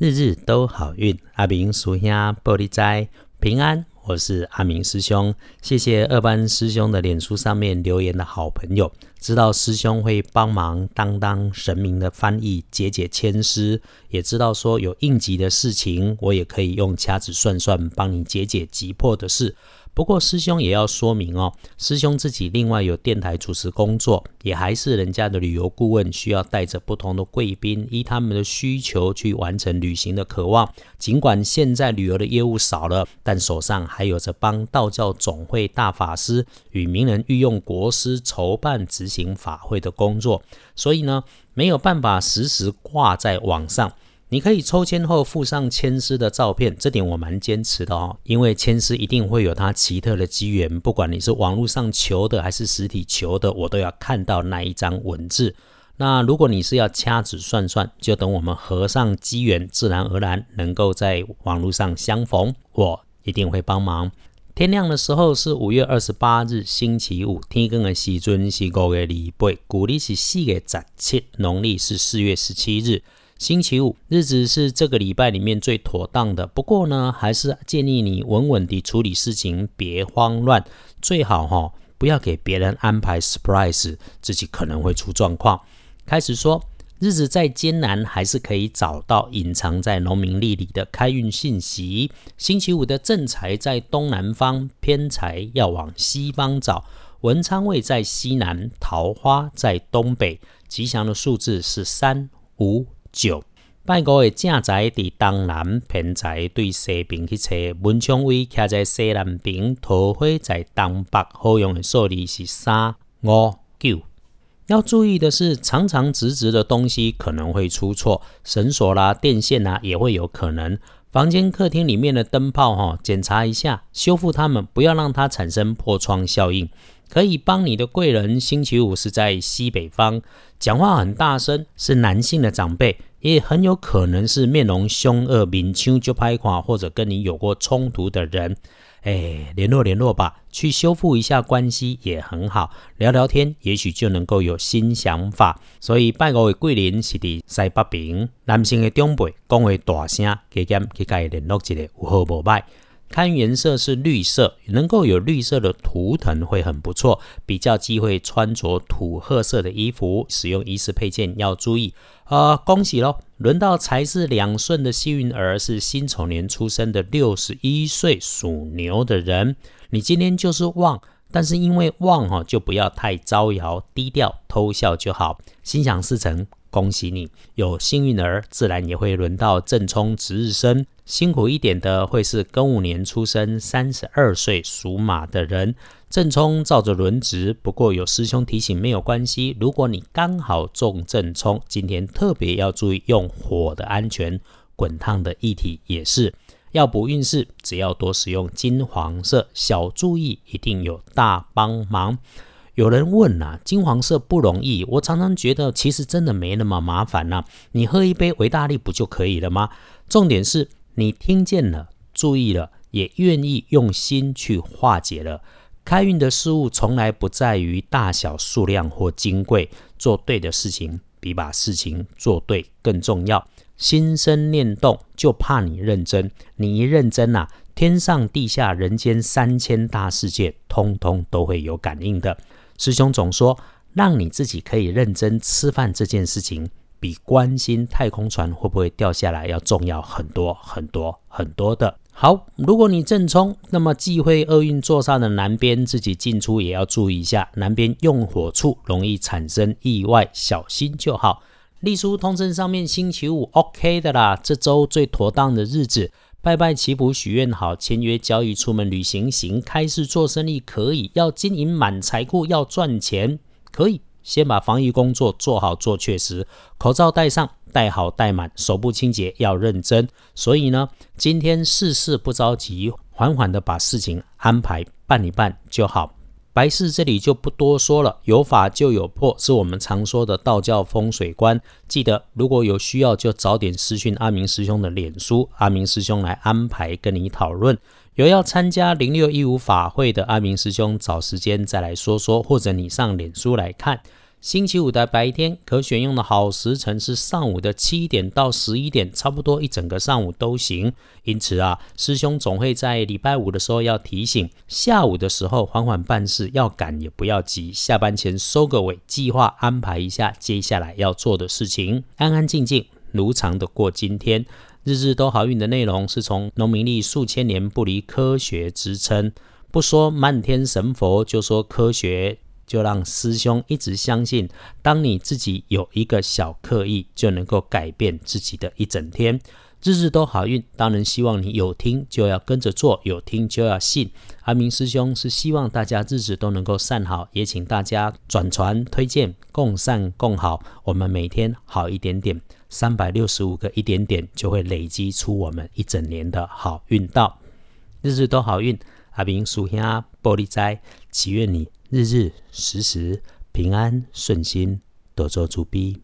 日日都好运，阿明属下玻璃斋平安。我是阿明师兄，谢谢二班师兄的脸书上面留言的好朋友，知道师兄会帮忙当当神明的翻译，解解签诗，也知道说有应急的事情，我也可以用掐指算算帮你解解急迫的事。不过师兄也要说明哦，师兄自己另外有电台主持工作，也还是人家的旅游顾问，需要带着不同的贵宾，依他们的需求去完成旅行的渴望。尽管现在旅游的业务少了，但手上还有着帮道教总会大法师与名人御用国师筹办执行法会的工作，所以呢，没有办法时时挂在网上。你可以抽签后附上签师的照片，这点我蛮坚持的哦，因为签师一定会有他奇特的机缘，不管你是网络上求的还是实体求的，我都要看到那一张文字。那如果你是要掐指算算，就等我们合上机缘，自然而然能够在网络上相逢，我一定会帮忙。天亮的时候是五月二十八日星期五，天更的时尊是五月二八，古历是四月十七，农历是四月十七日。星期五日子是这个礼拜里面最妥当的，不过呢，还是建议你稳稳地处理事情，别慌乱，最好哈不要给别人安排 surprise，自己可能会出状况。开始说，日子再艰难，还是可以找到隐藏在农民历里的开运信息。星期五的正财在东南方，偏财要往西方找，文昌位在西南，桃花在东北，吉祥的数字是三五。九拜五的正宅伫东南，偏财对西边去找。文昌位徛在西南边，桃花在东北。好用的数字是三五九。要注意的是，长长直直的东西可能会出错，绳索啦、电线啦也会有可能。房间、客厅里面的灯泡哈，检查一下，修复它们，不要让它产生破窗效应。可以帮你的贵人，星期五是在西北方，讲话很大声，是男性的长辈，也很有可能是面容凶恶、面青就拍垮，或者跟你有过冲突的人。哎，联络联络吧，去修复一下关系也很好，聊聊天，也许就能够有新想法。所以拜五的桂林是伫西北平，男性的长辈讲话大声，加减去甲伊联络一下，有好无歹。看颜色是绿色，能够有绿色的图腾会很不错，比较忌讳穿着土褐色的衣服，使用仪式配件要注意。啊，恭喜喽！轮到财是两顺的幸运儿是辛丑年出生的六十一岁属牛的人，你今天就是旺，但是因为旺哈，就不要太招摇，低调偷笑就好，心想事成。恭喜你有幸运儿，自然也会轮到正冲值日生。辛苦一点的会是庚午年出生、三十二岁属马的人。正冲照着轮值，不过有师兄提醒，没有关系。如果你刚好中正冲，今天特别要注意用火的安全，滚烫的液体也是要补运势。只要多使用金黄色，小注意一定有大帮忙。有人问呐，金黄色不容易。我常常觉得，其实真的没那么麻烦呐。你喝一杯维大利不就可以了吗？重点是你听见了，注意了，也愿意用心去化解了。开运的事物从来不在于大小、数量或金贵，做对的事情比把事情做对更重要。心生念动，就怕你认真。你一认真呐，天上地下、人间三千大世界，通通都会有感应的。师兄总说，让你自己可以认真吃饭这件事情，比关心太空船会不会掉下来要重要很多很多很多的。好，如果你正冲，那么忌讳厄运座上的南边，自己进出也要注意一下，南边用火处容易产生意外，小心就好。隶书通证上面星期五 OK 的啦，这周最妥当的日子。拜拜祈福许愿好，签约交易出门旅行行，开市做生意可以，要经营满财库要赚钱可以，先把防疫工作做好做确实，口罩戴上戴好戴满，手部清洁要认真。所以呢，今天事事不着急，缓缓的把事情安排办一办就好。白事这里就不多说了，有法就有破，是我们常说的道教风水观。记得如果有需要，就早点私讯阿明师兄的脸书，阿明师兄来安排跟你讨论。有要参加零六一五法会的阿明师兄，找时间再来说说，或者你上脸书来看。星期五的白天可选用的好时辰是上午的七点到十一点，差不多一整个上午都行。因此啊，师兄总会在礼拜五的时候要提醒，下午的时候缓缓办事，要赶也不要急，下班前收个尾，计划安排一下接下来要做的事情，安安静静如常的过今天。日日都好运的内容是从农民历数千年不离科学支撑，不说漫天神佛，就说科学。就让师兄一直相信，当你自己有一个小刻意，就能够改变自己的一整天，日日都好运。当然希望你有听就要跟着做，有听就要信。阿明师兄是希望大家日子都能够善好，也请大家转传推荐，共善共好。我们每天好一点点，三百六十五个一点点就会累积出我们一整年的好运道。日日都好运，阿明属下玻璃斋，祈愿你。日日时时平安顺心，多做主逼。